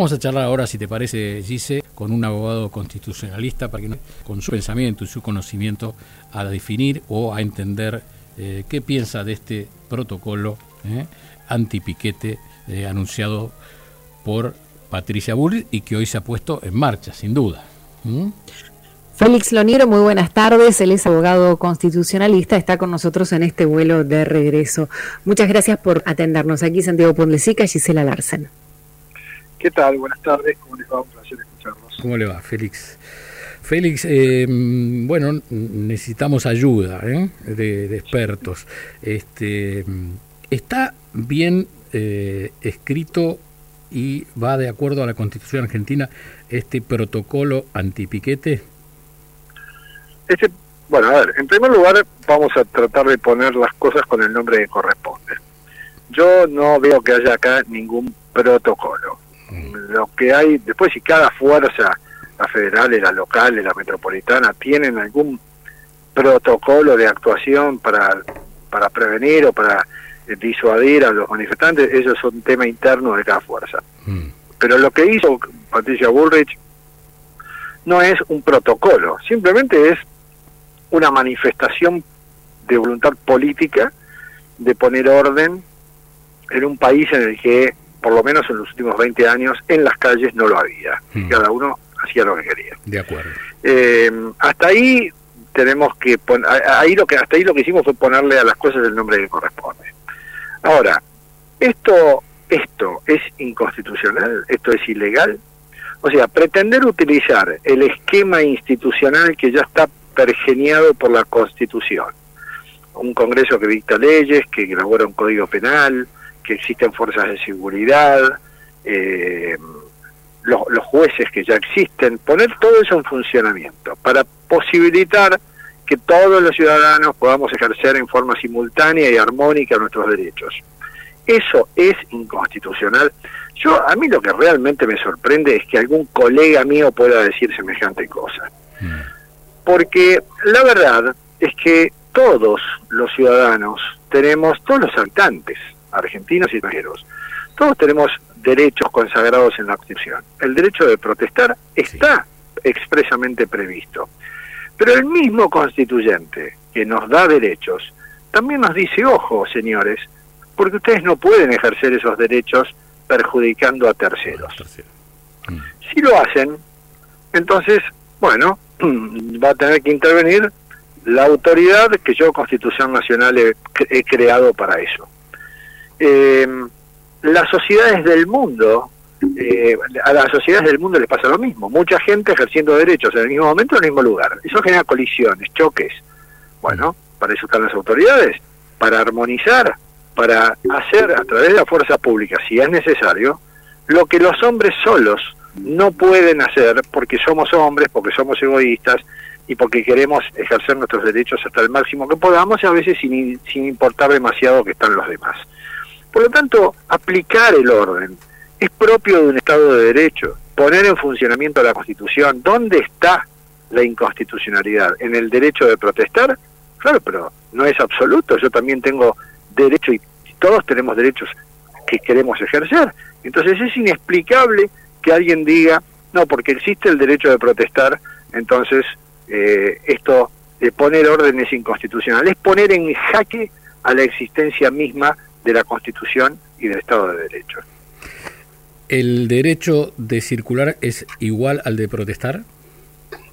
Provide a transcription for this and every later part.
Vamos a charlar ahora, si te parece, Gise, con un abogado constitucionalista para que con su pensamiento y su conocimiento a definir o a entender eh, qué piensa de este protocolo eh, antipiquete eh, anunciado por Patricia Bull y que hoy se ha puesto en marcha, sin duda. ¿Mm? Félix Loniero, muy buenas tardes. Él es abogado constitucionalista, está con nosotros en este vuelo de regreso. Muchas gracias por atendernos. Aquí Santiago Pondlesica, Gisela Larsen. ¿Qué tal? Buenas tardes, ¿cómo les va? Un placer escucharlos. ¿Cómo le va, Félix? Félix, eh, bueno, necesitamos ayuda ¿eh? de, expertos. Este, ¿Está bien eh, escrito y va de acuerdo a la Constitución argentina este protocolo antipiquete? Este, bueno, a ver, en primer lugar vamos a tratar de poner las cosas con el nombre que corresponde. Yo no veo que haya acá ningún protocolo lo que hay, después si cada fuerza, la federal, la local, la metropolitana, tienen algún protocolo de actuación para, para prevenir o para disuadir a los manifestantes, eso es un tema interno de cada fuerza. Mm. Pero lo que hizo Patricia Bullrich no es un protocolo, simplemente es una manifestación de voluntad política de poner orden en un país en el que por lo menos en los últimos 20 años, en las calles no lo había. Mm. Cada uno hacía lo que quería. De acuerdo. Eh, hasta ahí tenemos que ahí lo que hasta ahí lo que hicimos fue ponerle a las cosas el nombre que corresponde. Ahora, esto esto es inconstitucional, esto es ilegal. O sea, pretender utilizar el esquema institucional que ya está pergeniado por la Constitución. Un Congreso que dicta leyes, que elabora un código penal, que existen fuerzas de seguridad, eh, los, jueces que ya existen, poner todo eso en funcionamiento para posibilitar que todos los ciudadanos podamos ejercer en forma simultánea y armónica nuestros derechos. Eso es inconstitucional. Yo a mí lo que realmente me sorprende es que algún colega mío pueda decir semejante cosa. Porque la verdad es que todos los ciudadanos tenemos, todos los habitantes argentinos y extranjeros. Todos tenemos derechos consagrados en la Constitución. El derecho de protestar está expresamente previsto. Pero el mismo constituyente que nos da derechos también nos dice, ojo, señores, porque ustedes no pueden ejercer esos derechos perjudicando a terceros. Mm. Si lo hacen, entonces, bueno, va a tener que intervenir la autoridad que yo, Constitución Nacional, he creado para eso eh, las sociedades del mundo, eh, a las sociedades del mundo les pasa lo mismo. Mucha gente ejerciendo derechos en el mismo momento en el mismo lugar. Eso genera colisiones, choques. Bueno, para eso están las autoridades, para armonizar, para hacer a través de la fuerza pública, si es necesario, lo que los hombres solos no pueden hacer porque somos hombres, porque somos egoístas y porque queremos ejercer nuestros derechos hasta el máximo que podamos y a veces sin, sin importar demasiado que están los demás. Por lo tanto, aplicar el orden es propio de un Estado de Derecho, poner en funcionamiento la Constitución. ¿Dónde está la inconstitucionalidad? ¿En el derecho de protestar? Claro, pero no es absoluto. Yo también tengo derecho y todos tenemos derechos que queremos ejercer. Entonces es inexplicable que alguien diga, no, porque existe el derecho de protestar, entonces eh, esto de poner orden es inconstitucional. Es poner en jaque a la existencia misma de la Constitución y del Estado de Derecho. ¿El derecho de circular es igual al de protestar?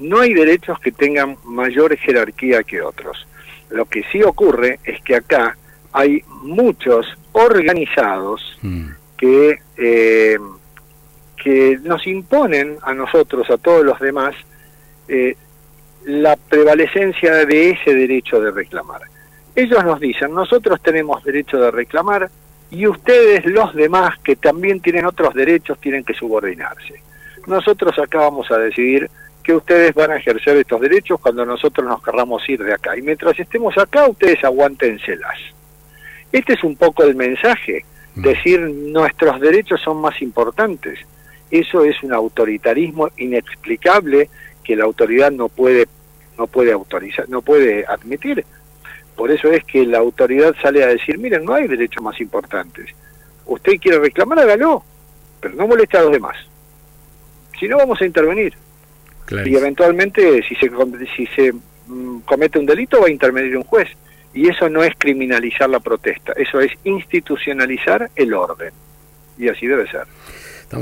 No hay derechos que tengan mayor jerarquía que otros. Lo que sí ocurre es que acá hay muchos organizados mm. que, eh, que nos imponen a nosotros, a todos los demás, eh, la prevalecencia de ese derecho de reclamar. Ellos nos dicen, nosotros tenemos derecho de reclamar y ustedes, los demás, que también tienen otros derechos, tienen que subordinarse. Nosotros acá vamos a decidir que ustedes van a ejercer estos derechos cuando nosotros nos querramos ir de acá. Y mientras estemos acá, ustedes aguántenselas. Este es un poco el mensaje, mm. decir nuestros derechos son más importantes. Eso es un autoritarismo inexplicable que la autoridad no puede no puede autorizar, no puede admitir. Por eso es que la autoridad sale a decir, miren, no hay derechos más importantes. Usted quiere reclamar, hágalo, pero no moleste a los demás. Si no, vamos a intervenir. Y eventualmente, si se, si se mm, comete un delito, va a intervenir un juez. Y eso no es criminalizar la protesta, eso es institucionalizar el orden. Y así debe ser.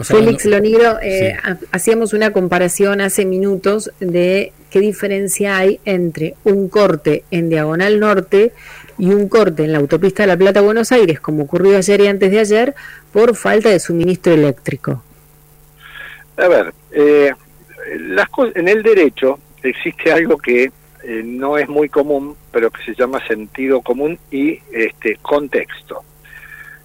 Félix Lonigro, eh, hacíamos una comparación hace minutos de qué diferencia hay entre un corte en diagonal norte y un corte en la autopista de La Plata Buenos Aires, como ocurrió ayer y antes de ayer, por falta de suministro eléctrico. A ver, eh, las en el derecho existe algo que eh, no es muy común, pero que se llama sentido común y este contexto.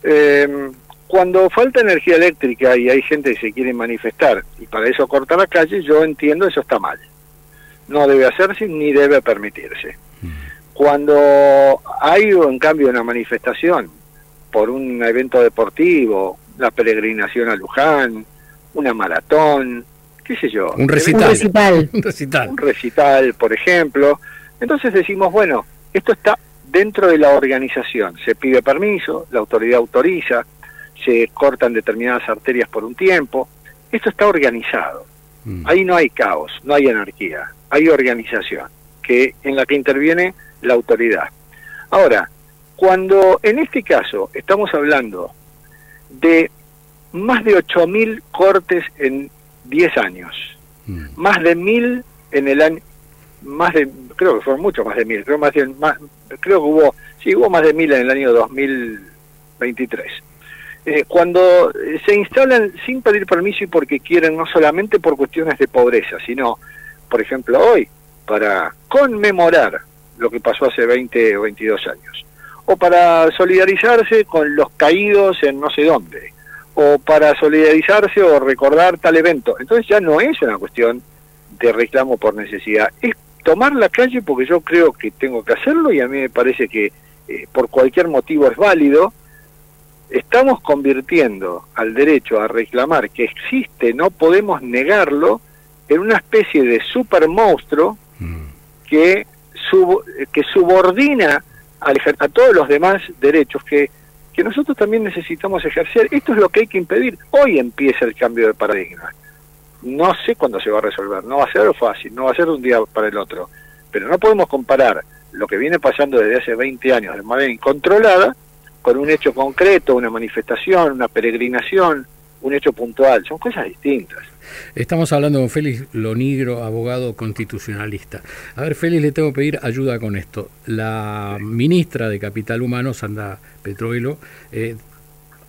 Eh, cuando falta energía eléctrica y hay gente que se quiere manifestar y para eso corta la calle, yo entiendo eso está mal. No debe hacerse ni debe permitirse. Mm. Cuando hay en cambio una manifestación por un evento deportivo, la peregrinación a Luján, una maratón, qué sé yo. Un recital. Un recital. Un recital. por ejemplo. Entonces decimos, bueno, esto está dentro de la organización. Se pide permiso, la autoridad autoriza, se cortan determinadas arterias por un tiempo. Esto está organizado. Mm. Ahí no hay caos, no hay anarquía, hay organización que en la que interviene la autoridad. Ahora, cuando en este caso estamos hablando de más de 8.000 cortes en 10 años, mm. más de 1.000 en el año, más de, creo que fueron mucho más de 1.000, creo, más de, más, creo que hubo, sí, hubo más de 1.000 en el año 2023. Eh, cuando se instalan sin pedir permiso y porque quieren, no solamente por cuestiones de pobreza, sino, por ejemplo, hoy, para conmemorar lo que pasó hace 20 o 22 años, o para solidarizarse con los caídos en no sé dónde, o para solidarizarse o recordar tal evento. Entonces ya no es una cuestión de reclamo por necesidad, es tomar la calle porque yo creo que tengo que hacerlo y a mí me parece que eh, por cualquier motivo es válido. Estamos convirtiendo al derecho a reclamar que existe, no podemos negarlo, en una especie de super monstruo mm. que, que subordina a todos los demás derechos que que nosotros también necesitamos ejercer. Esto es lo que hay que impedir. Hoy empieza el cambio de paradigma. No sé cuándo se va a resolver, no va a ser fácil, no va a ser de un día para el otro, pero no podemos comparar lo que viene pasando desde hace 20 años de manera incontrolada con un hecho concreto, una manifestación, una peregrinación, un hecho puntual, son cosas distintas. Estamos hablando con Félix Lonigro, abogado constitucionalista. A ver, Félix, le tengo que pedir ayuda con esto. La ministra de Capital Humano, Sandra Petruelo, eh,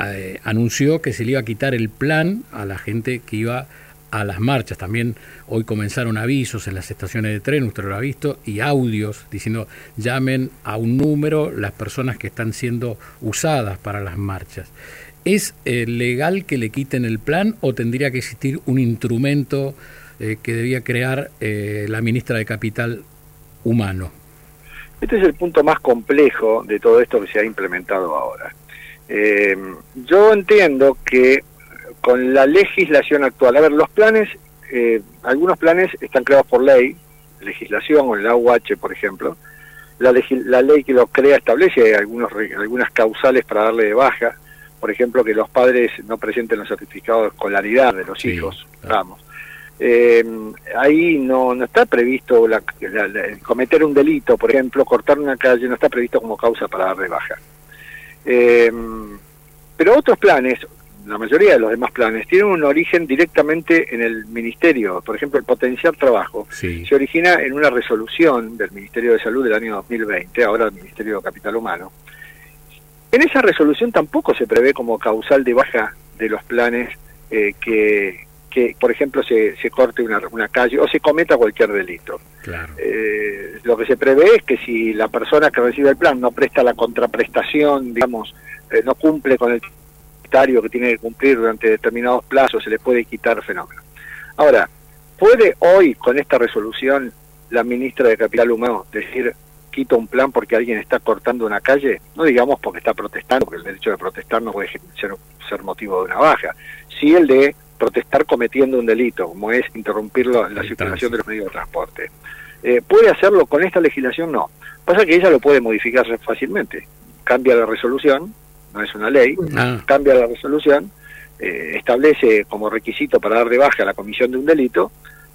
eh, anunció que se le iba a quitar el plan a la gente que iba a las marchas. También hoy comenzaron avisos en las estaciones de tren, usted lo ha visto, y audios diciendo llamen a un número las personas que están siendo usadas para las marchas. ¿Es eh, legal que le quiten el plan o tendría que existir un instrumento eh, que debía crear eh, la ministra de Capital Humano? Este es el punto más complejo de todo esto que se ha implementado ahora. yo entiendo que con la legislación actual, a ver, los planes, algunos planes están creados por ley, legislación o el AUH, por ejemplo. La, la ley que lo crea establece algunos, algunas causales para darle de baja por ejemplo, que los padres no presenten los certificados de escolaridad de los hijos, vamos. Eh, ahí no, no está previsto la, cometer un delito, por ejemplo, cortar una calle, no está previsto como causa para dar de baja. Eh, pero otros planes, la mayoría de los demás planes, tienen un origen directamente en el Ministerio. Por ejemplo, el potenciar trabajo se origina en una resolución del Ministerio de Salud del año 2020, ahora el Ministerio de Capital Humano, en esa resolución tampoco se prevé como causal de baja de los planes eh, que, que, por ejemplo, se, se corte una, una, calle o se cometa cualquier delito. Eh, lo que se prevé es que si la persona que recibe el plan no presta la contraprestación, digamos, eh, no cumple con el que tiene que cumplir durante determinados plazos, se le puede quitar fenómeno. Ahora, ¿puede hoy, con esta resolución, la ministra de Capital Humano decir quito un plan porque alguien está cortando una calle, no digamos porque está protestando, porque el derecho de protestar no puede ser, ser motivo de una baja, sí el de protestar cometiendo un delito, como es interrumpir la, circulación de los medios de transporte. Eh, ¿Puede hacerlo con esta legislación? No. Pasa que ella lo puede modificar fácilmente. Cambia la resolución, no es una ley, ah. cambia la resolución, eh, establece como requisito para dar de baja la comisión de un delito,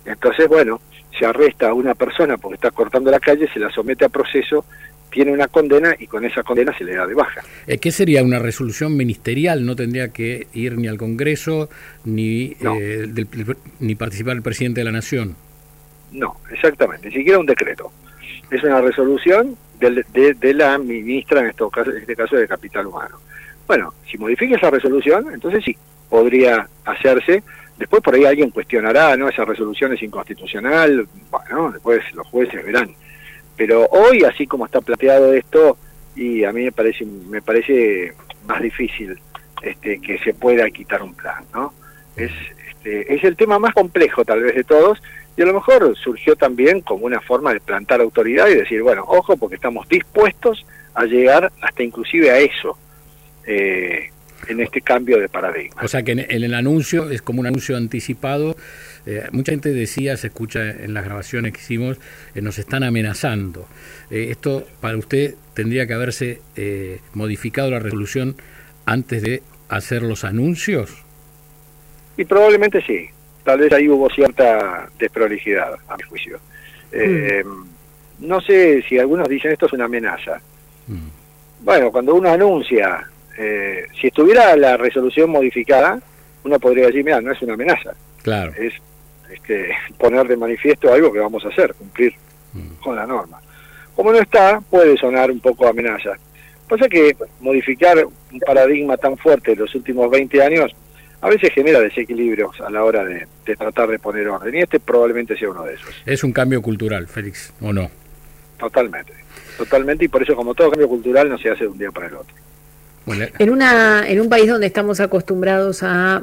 entonces, bueno, se arresta a una persona porque está cortando la calle, se la somete a proceso, tiene una condena y con esa condena se le da de baja. Eh, ¿Qué sería una resolución ministerial? No tendría que ir ni al Congreso ni, eh, ni participar el presidente de la Nación. No, exactamente, ni siquiera un decreto. Es una resolución de, de, la ministra, en, esto, en este caso de Capital Humano. Bueno, si modifica esa resolución, entonces sí, podría hacerse. Después por ahí alguien cuestionará, ¿no? Esa resolución es inconstitucional. Bueno, después los jueces verán. Pero hoy, así como está planteado esto, y a mí me parece, me parece más difícil este, que se pueda quitar un plan, ¿no? Es, este, es el tema más complejo tal vez de todos, y a lo mejor surgió también como una forma de plantar autoridad y decir, bueno, ojo, porque estamos dispuestos a llegar hasta inclusive a eso. Eh, en este cambio de paradigma. O sea que en, el anuncio es como un anuncio anticipado. Eh, mucha gente decía, se escucha en las grabaciones que hicimos, eh, nos están amenazando. ¿Esto para usted tendría que haberse modificado la resolución antes de hacer los anuncios? Y probablemente sí tal vez ahí hubo cierta desprolijidad, a mi juicio. Eh, mm. No sé si algunos dicen esto es una amenaza. Mm. Bueno, cuando uno anuncia, eh, si estuviera la resolución modificada, uno podría decir, mira, no es una amenaza. Claro. Es este, poner de manifiesto algo que vamos a hacer, cumplir mm. con la norma. Como no está, puede sonar un poco amenaza. Pasa que modificar un paradigma tan fuerte en los últimos 20 años a veces genera desequilibrios a la hora de, tratar de poner orden. Y este probablemente sea uno de esos. Es un cambio cultural, Félix, ¿o no? Totalmente, totalmente. Y por eso, como todo cambio cultural, no se hace de un día para el otro. En, una, en un país donde estamos acostumbrados a,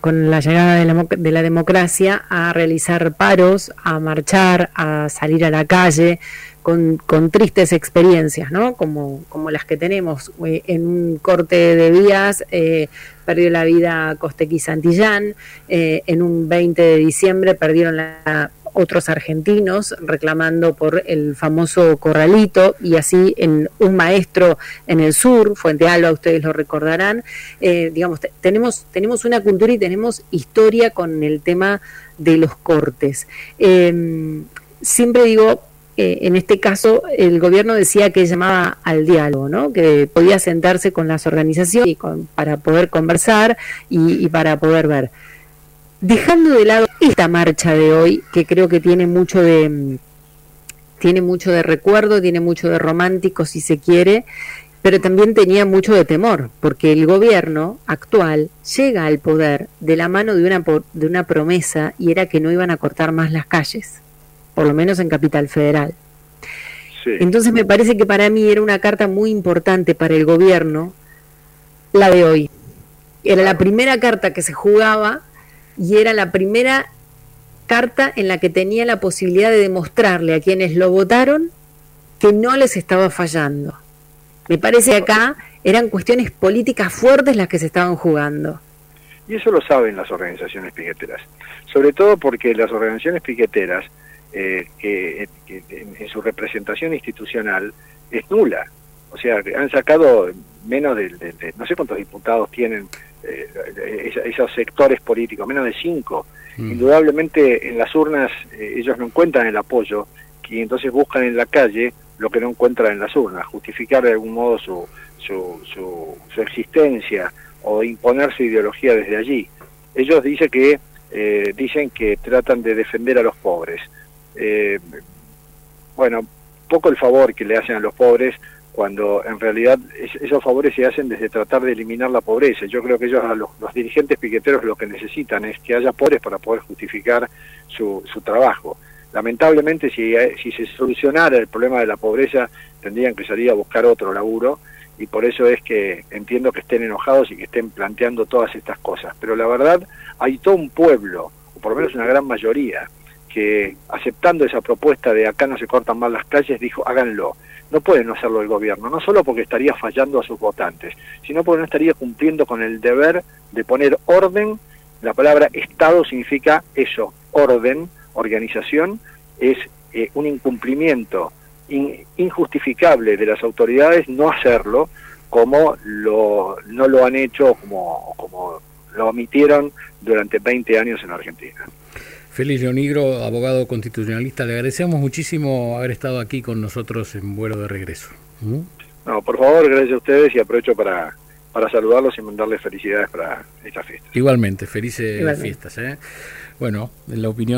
con la llegada de la, de la democracia, a realizar paros, a marchar, a salir a la calle, con, con, tristes experiencias, ¿no? Como, como las que tenemos. Eh, en un corte de vías eh, perdió la vida Costequi Santillán, eh, en un 20 de diciembre perdieron la, otros argentinos reclamando por el famoso corralito y así en un maestro en el sur, Fuente Alba, ustedes lo recordarán, eh, digamos, tenemos, tenemos una cultura y tenemos historia con el tema de los cortes. Em, siempre digo, eh, en este caso el gobierno decía que llamaba al diálogo, ¿no? que podía sentarse con las organizaciones y para poder conversar y para poder ver dejando de lado esta marcha de hoy, que creo que tiene mucho de tiene mucho de recuerdo, tiene mucho de romántico si se quiere, pero también tenía mucho de temor, porque el gobierno actual llega al poder de la mano de una, de una promesa y era que no iban a cortar más las calles, por lo menos en Capital Federal. Entonces me parece que para mí era una carta muy importante para el gobierno, la de hoy. Era la primera carta que se jugaba y era la primera carta en la que tenía la posibilidad de demostrarle a quienes lo votaron que no les estaba fallando. Me parece que acá eran cuestiones políticas fuertes las que se estaban jugando. Y eso lo saben las organizaciones piqueteras, sobre todo porque las organizaciones piqueteras, eh, que, en, su representación institucional, es nula. O sea, han sacado menos de, no sé cuántos diputados tienen eh, esos sectores políticos, menos de cinco. Mm. Indudablemente en las urnas eh, ellos no encuentran el apoyo y entonces buscan en la calle lo que no encuentran en las urnas, justificar de algún modo su, su, su, existencia o imponer su ideología desde allí. Ellos dicen que, eh, dicen que tratan de defender a los pobres. bueno, poco el favor que le hacen a los pobres cuando en realidad esos favores se hacen desde tratar de eliminar la pobreza. Yo creo que ellos, los, dirigentes piqueteros, lo que necesitan es que haya pobres para poder justificar su, su trabajo. Lamentablemente, si, si se solucionara el problema de la pobreza, tendrían que salir a buscar otro laburo y por eso es que entiendo que estén enojados y que estén planteando todas estas cosas. Pero la verdad, hay todo un pueblo, o por lo menos una gran mayoría, que aceptando esa propuesta de acá no se cortan mal las calles, dijo háganlo no puede no hacerlo el gobierno, no solo porque estaría fallando a sus votantes, sino porque no estaría cumpliendo con el deber de poner orden. La palabra Estado significa eso, orden, organización, es eh, un incumplimiento injustificable de las autoridades no hacerlo como lo, no lo han hecho, como, como lo omitieron durante 20 años en Argentina. Félix Leonigro, abogado constitucionalista, le agradecemos muchísimo haber estado aquí con nosotros en vuelo de regreso. ¿Mm? No, por favor, gracias a ustedes y aprovecho para, para saludarlos y mandarles felicidades para esta fiesta. Igualmente, felices fiestas. ¿eh? Bueno, la opinión